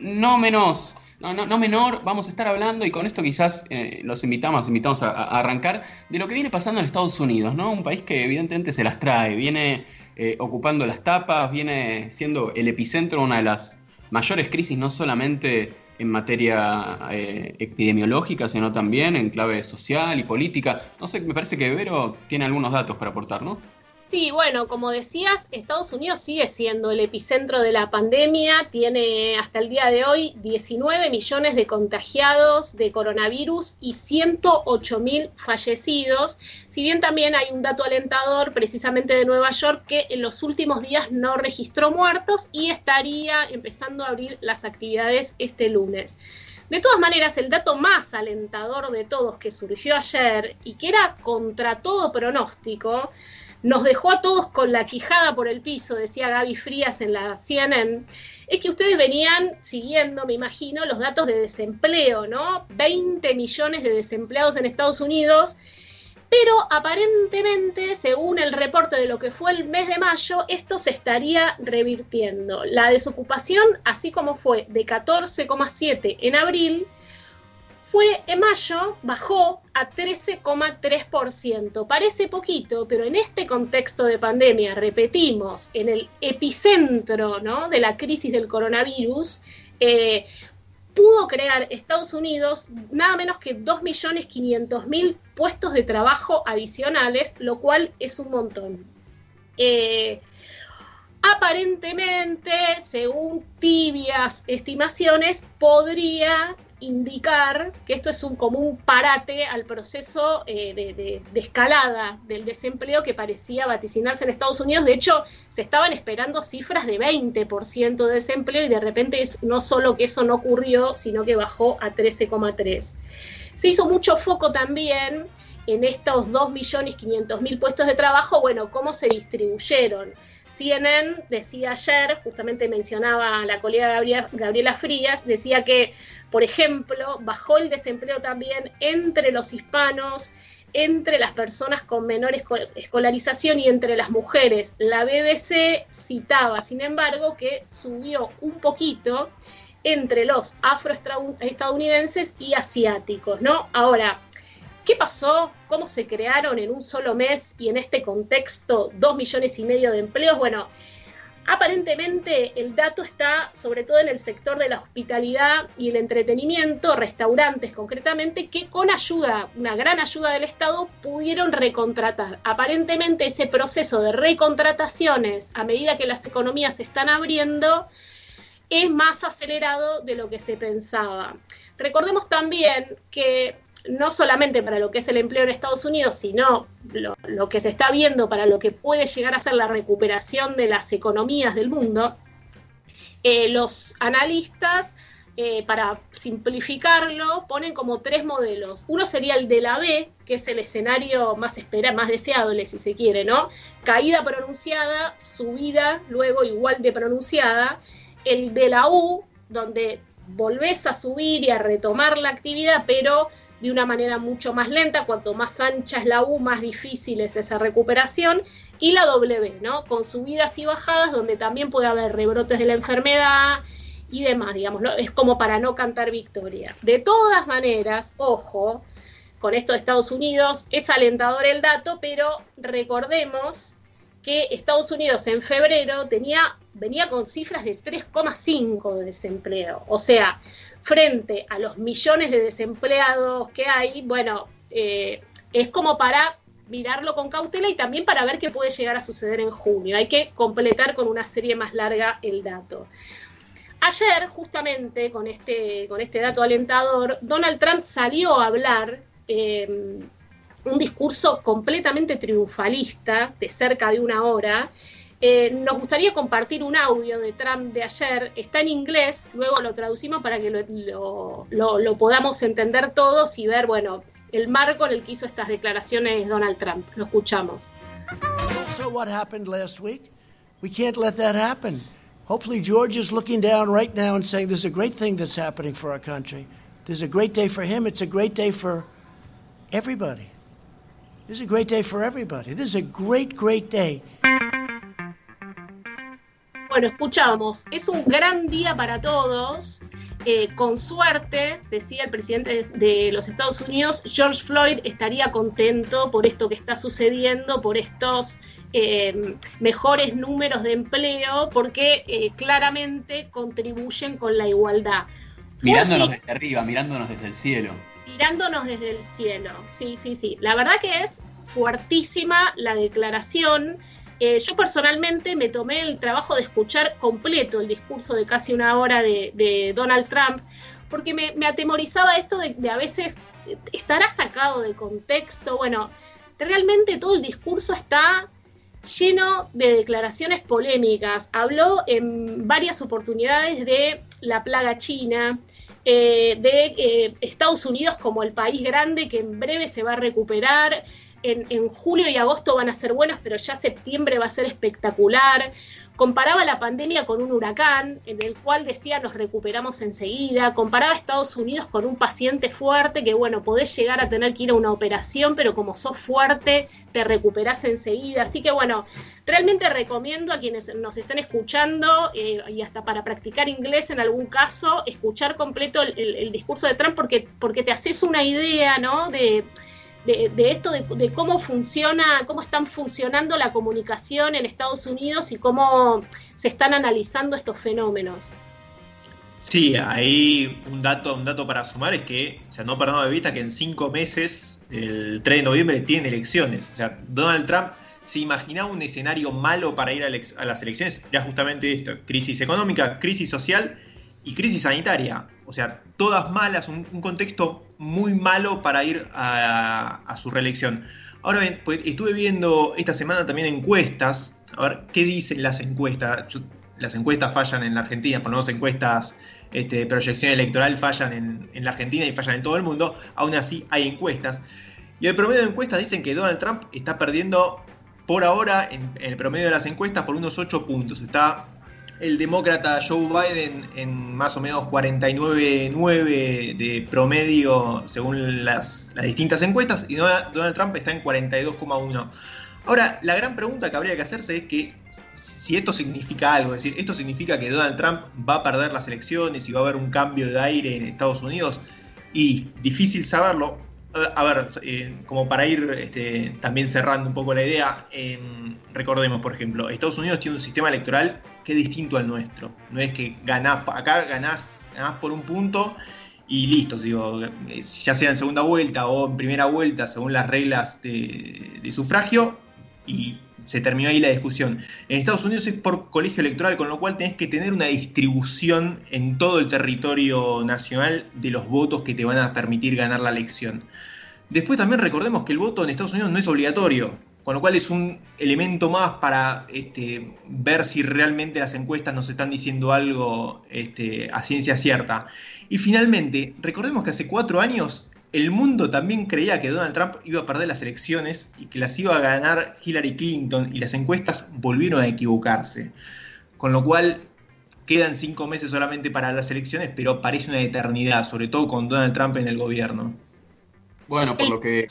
no menos, no, no, menor, vamos a estar hablando y con esto quizás eh, los invitamos, invitamos a, arrancar de lo que viene pasando en Estados Unidos, ¿no? Un país que evidentemente se las trae, viene eh, ocupando las tapas, viene siendo el epicentro de una de las mayores crisis, no solamente en materia eh, epidemiológica, sino también en clave social y política. No sé, me parece que Vero tiene algunos datos para aportar, ¿no? Sí, bueno, como decías, Estados Unidos sigue siendo el epicentro de la pandemia, tiene hasta el día de hoy 19 millones de contagiados de coronavirus y 108 mil fallecidos, si bien también hay un dato alentador precisamente de Nueva York que en los últimos días no registró muertos y estaría empezando a abrir las actividades este lunes. De todas maneras, el dato más alentador de todos que surgió ayer y que era contra todo pronóstico, nos dejó a todos con la quijada por el piso, decía Gaby Frías en la CNN, es que ustedes venían siguiendo, me imagino, los datos de desempleo, ¿no? 20 millones de desempleados en Estados Unidos, pero aparentemente, según el reporte de lo que fue el mes de mayo, esto se estaría revirtiendo. La desocupación, así como fue de 14,7 en abril, fue en mayo, bajó a 13,3%. Parece poquito, pero en este contexto de pandemia, repetimos, en el epicentro de la crisis del coronavirus, eh, pudo crear Estados Unidos nada menos que 2.500.000 puestos de trabajo adicionales, lo cual es un montón. Eh, aparentemente, según tibias estimaciones, podría indicar que esto es un común parate al proceso eh, de, escalada del desempleo que parecía vaticinarse en Estados Unidos. De hecho, se estaban esperando cifras de 20% de desempleo y de repente es, no solo que eso no ocurrió, sino que bajó a 13,3. Se hizo mucho foco también en estos 2.500.000 puestos de trabajo, bueno, cómo se distribuyeron. CNN decía ayer, justamente mencionaba a la colega Gabriela Frías, decía que, por ejemplo, bajó el desempleo también entre los hispanos, entre las personas con menor escolarización y entre las mujeres. La BBC citaba, sin embargo, que subió un poquito entre los afroestadounidenses y asiáticos, ¿no? Ahora, ¿Qué pasó? ¿Cómo se crearon en un solo mes y en este contexto dos millones y medio de empleos? Bueno, aparentemente el dato está sobre todo en el sector de la hospitalidad y el entretenimiento, restaurantes concretamente, que con ayuda, una gran ayuda del Estado, pudieron recontratar. Aparentemente ese proceso de recontrataciones a medida que las economías se están abriendo es más acelerado de lo que se pensaba. Recordemos también que no solamente para lo que es el empleo en Estados Unidos, sino lo, que se está viendo para lo que puede llegar a ser la recuperación de las economías del mundo, eh, los analistas, eh, para simplificarlo, ponen como tres modelos. Uno sería el de la B, que es el escenario más esperado, más deseable, si se quiere, ¿no? Caída pronunciada, subida luego igual de pronunciada. El de la U, donde volvés a subir y a retomar la actividad, pero de una manera mucho más lenta, cuanto más ancha es la U, más difícil es esa recuperación, y la W, ¿no? Con subidas y bajadas, donde también puede haber rebrotes de la enfermedad y demás, digamos, es como para no cantar victoria. De todas maneras, ojo, con esto de Estados Unidos, es alentador el dato, pero recordemos que Estados Unidos en febrero tenía, venía con cifras de 3,5 de desempleo. O sea, frente a los millones de desempleados que hay, bueno, eh, es como para mirarlo con cautela y también para ver qué puede llegar a suceder en junio. Hay que completar con una serie más larga el dato. Ayer, justamente con este, con este dato alentador, Donald Trump salió a hablar eh, un discurso completamente triunfalista de cerca de una hora eh, nos gustaría compartir un audio de Trump de ayer, está en inglés, luego lo traducimos para que lo, lo, lo, podamos entender todos y ver, bueno, el marco en el que hizo estas declaraciones Donald Trump. Lo escuchamos. So what happened last week? We can't let that happen. Hopefully George is looking down right now and saying there's a great thing that's happening for our country. There's a great day for him. It's a great day for everybody. This is a great day for everybody. This is a great, great day. Bueno, escuchamos, es un gran día para todos. Eh, con suerte, decía el presidente de los Estados Unidos, George Floyd estaría contento por esto que está sucediendo, por estos eh, mejores números de empleo, porque eh, claramente contribuyen con la igualdad. Mirándonos desde arriba, mirándonos desde el cielo. Mirándonos desde el cielo, sí, sí, sí. La verdad que es fuertísima la declaración. Eh, yo personalmente me tomé el trabajo de escuchar completo el discurso de casi una hora de, Donald Trump, porque me, atemorizaba esto de, a veces estará sacado de contexto. Bueno, realmente todo el discurso está lleno de declaraciones polémicas. Habló en varias oportunidades de la plaga china, eh, de eh, Estados Unidos como el país grande que en breve se va a recuperar, en, julio y agosto van a ser buenos, pero ya septiembre va a ser espectacular. Comparaba la pandemia con un huracán, en el cual decía nos recuperamos enseguida. Comparaba a Estados Unidos con un paciente fuerte, que bueno, podés llegar a tener que ir a una operación, pero como sos fuerte, te recuperás enseguida. Así que bueno, realmente recomiendo a quienes nos estén escuchando, eh, y hasta para practicar inglés en algún caso, escuchar completo el, discurso de Trump, porque, porque te haces una idea, ¿no? De de, esto, de, cómo funciona, cómo están funcionando la comunicación en Estados Unidos y cómo se están analizando estos fenómenos. Sí, ahí un dato, un dato para sumar es que, o sea, no perdamos de vista que en cinco meses, el 3 de noviembre, tiene elecciones. O sea, Donald Trump se imaginaba un escenario malo para ir a, a las elecciones, era justamente esto, crisis económica, crisis social y crisis sanitaria. O sea, todas malas, un, contexto muy malo para ir a, su reelección. Ahora bien, pues estuve viendo esta semana también encuestas, a ver qué dicen las encuestas. Las encuestas fallan en la Argentina, por lo menos encuestas este, proyección electoral fallan en, la Argentina y fallan en todo el mundo. Aún así hay encuestas. Y el promedio de encuestas dicen que Donald Trump está perdiendo por ahora en, en el promedio de las encuestas por unos 8 puntos. Está el demócrata Joe Biden en más o menos 49.9 de promedio según las, distintas encuestas y Donald Trump está en 42,1. Ahora, la gran pregunta que habría que hacerse es que si esto significa algo, es decir, esto significa que Donald Trump va a perder las elecciones y va a haber un cambio de aire en Estados Unidos y difícil saberlo. A ver, eh, como para ir este, también cerrando un poco la idea, recordemos, por ejemplo, Estados Unidos tiene un sistema electoral que es distinto al nuestro. No es que ganás, acá ganás, por un punto y listo, digo, ya sea en segunda vuelta o en primera vuelta, según las reglas de, sufragio, y se terminó ahí la discusión. En Estados Unidos es por colegio electoral, con lo cual tenés que tener una distribución en todo el territorio nacional de los votos que te van a permitir ganar la elección. Después también recordemos que el voto en Estados Unidos no es obligatorio. Con lo cual es un elemento más para este, ver si realmente las encuestas nos están diciendo algo este, a ciencia cierta. Y finalmente, recordemos que hace cuatro años el mundo también creía que Donald Trump iba a perder las elecciones y que las iba a ganar Hillary Clinton y las encuestas volvieron a equivocarse. Con lo cual quedan cinco meses solamente para las elecciones, pero parece una eternidad, sobre todo con Donald Trump en el gobierno. Bueno, por lo que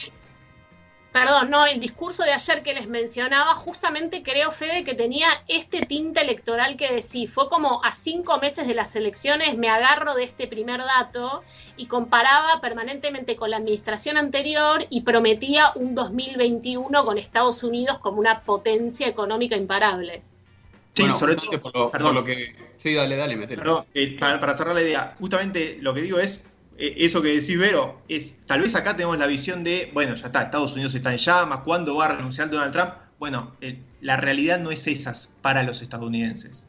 Perdón, no, el discurso de ayer que les mencionaba, justamente creo, Fede, que tenía este tinte electoral que decía, fue como a cinco meses de las elecciones me agarro de este primer dato y comparaba permanentemente con la administración anterior y prometía un 2021 con Estados Unidos como una potencia económica imparable. Sí, sobre todo, por lo, que... Sí, dale, dale, metelo. Eh, para, para cerrar la idea, justamente lo que digo es, eso que decís, Vero, es tal vez acá tenemos la visión de, bueno, ya está, Estados Unidos está en llamas, ¿cuándo va a renunciar Donald Trump? Bueno, eh, la realidad no es esas para los estadounidenses.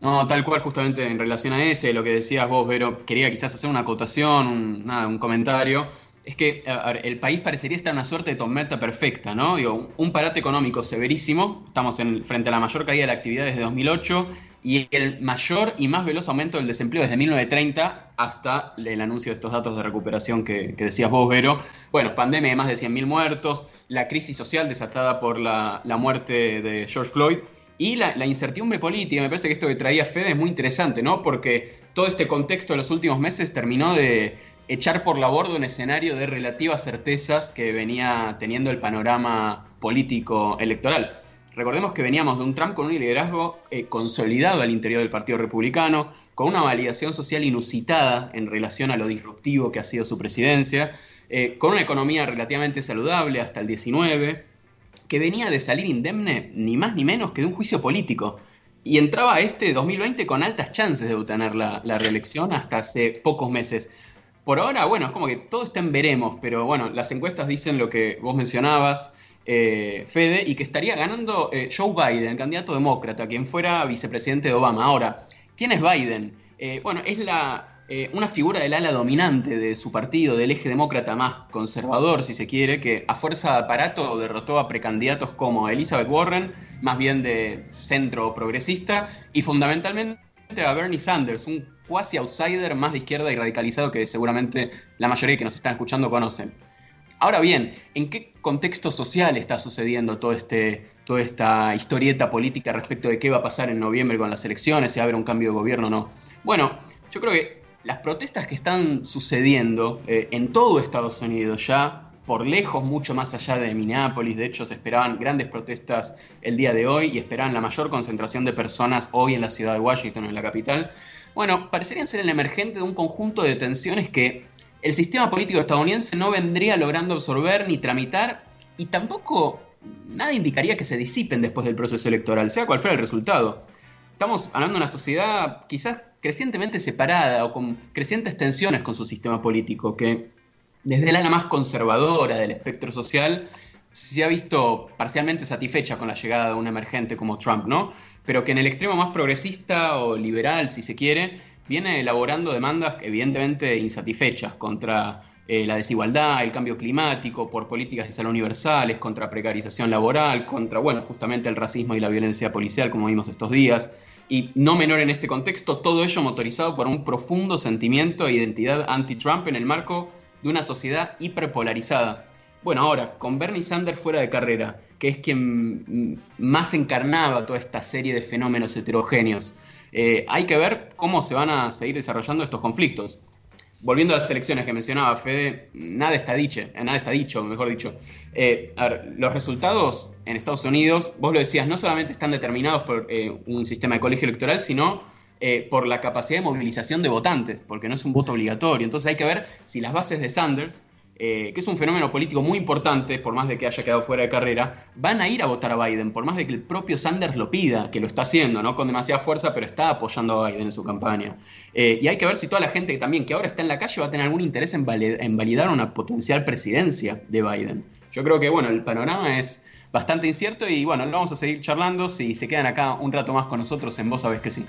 No, tal cual, justamente en relación a ese, lo que decías vos, Vero, quería quizás hacer una acotación, un, comentario. Es que el país parecería estar en una suerte de tormenta perfecta, ¿no? Digo, un parate económico severísimo, estamos en, frente a la mayor caída de la actividad desde 2008, y el mayor y más veloz aumento del desempleo desde 1930 hasta el anuncio de estos datos de recuperación que, decías vos, Vero. Bueno, pandemia de más de 100.000 muertos, la crisis social desatada por la, muerte de George Floyd y la, incertidumbre política. Me parece que esto que traía Fede es muy interesante, ¿no? Porque todo este contexto de los últimos meses terminó de echar por la borda un escenario de relativas certezas que venía teniendo el panorama político electoral. Recordemos que veníamos de un Trump con un liderazgo eh, consolidado al interior del Partido Republicano, con una validación social inusitada en relación a lo disruptivo que ha sido su presidencia, eh, con una economía relativamente saludable hasta el 19, que venía de salir indemne ni más ni menos que de un juicio político. Y entraba este 2020 con altas chances de obtener la, reelección hasta hace pocos meses. Por ahora, bueno, es como que todo está en veremos, pero bueno, las encuestas dicen lo que vos mencionabas, eh, Fede, y que estaría ganando eh, Joe Biden, candidato demócrata, quien fuera vicepresidente de Obama. Ahora, ¿quién es Biden? Eh, bueno, es la, una figura del ala dominante de su partido, del eje demócrata más conservador, si se quiere, que a fuerza de aparato derrotó a precandidatos como Elizabeth Warren, más bien de centro progresista, y fundamentalmente a Bernie Sanders, un cuasi outsider más de izquierda y radicalizado que seguramente la mayoría que nos están escuchando conocen. Ahora bien, ¿en qué contexto social está sucediendo todo este, toda esta historieta política respecto de qué va a pasar en noviembre con las elecciones, si va a haber un cambio de gobierno o no? Bueno, yo creo que las protestas que están sucediendo eh, en todo Estados Unidos ya, por lejos, mucho más allá de Minneapolis, de hecho se esperaban grandes protestas el día de hoy y esperaban la mayor concentración de personas hoy en la ciudad de Washington, en la capital, bueno, parecerían ser el emergente de un conjunto de tensiones que el sistema político estadounidense no vendría logrando absorber ni tramitar y tampoco nada indicaría que se disipen después del proceso electoral, sea cual fuera el resultado. Estamos hablando de una sociedad quizás crecientemente separada o con crecientes tensiones con su sistema político, que desde el ala más conservadora del espectro social se ha visto parcialmente satisfecha con la llegada de un emergente como Trump, ¿no? Pero que en el extremo más progresista o liberal, si se quiere, viene elaborando demandas evidentemente insatisfechas contra eh, la desigualdad, el cambio climático, por políticas de salud universales, contra precarización laboral, contra, bueno, justamente el racismo y la violencia policial, como vimos estos días. Y no menor en este contexto, todo ello motorizado por un profundo sentimiento e identidad anti-Trump en el marco de una sociedad hiperpolarizada. Bueno, ahora, con Bernie Sanders fuera de carrera, que es quien más encarnaba toda esta serie de fenómenos heterogéneos, eh, hay que ver cómo se van a seguir desarrollando estos conflictos. Volviendo a las elecciones que mencionaba Fede, nada está dicho, eh, nada está dicho, mejor dicho. Eh, los resultados en Estados Unidos, vos lo decías, no solamente están determinados por un sistema de colegio electoral, sino por la capacidad de movilización de votantes, porque no es un voto obligatorio. Entonces hay que ver si las bases de Sanders eh, que es un fenómeno político muy importante, por más de que haya quedado fuera de carrera, van a ir a votar a Biden, por más de que el propio Sanders lo pida, que lo está haciendo, ¿no? Con demasiada fuerza, pero está apoyando a Biden en su campaña. Eh, y hay que ver si toda la gente también que ahora está en la calle va a tener algún interés en, en validar una potencial presidencia de Biden. Yo creo que, bueno, el panorama es bastante incierto y bueno, lo vamos a seguir charlando. Si se quedan acá un rato más con nosotros en Vos Sabés que sí.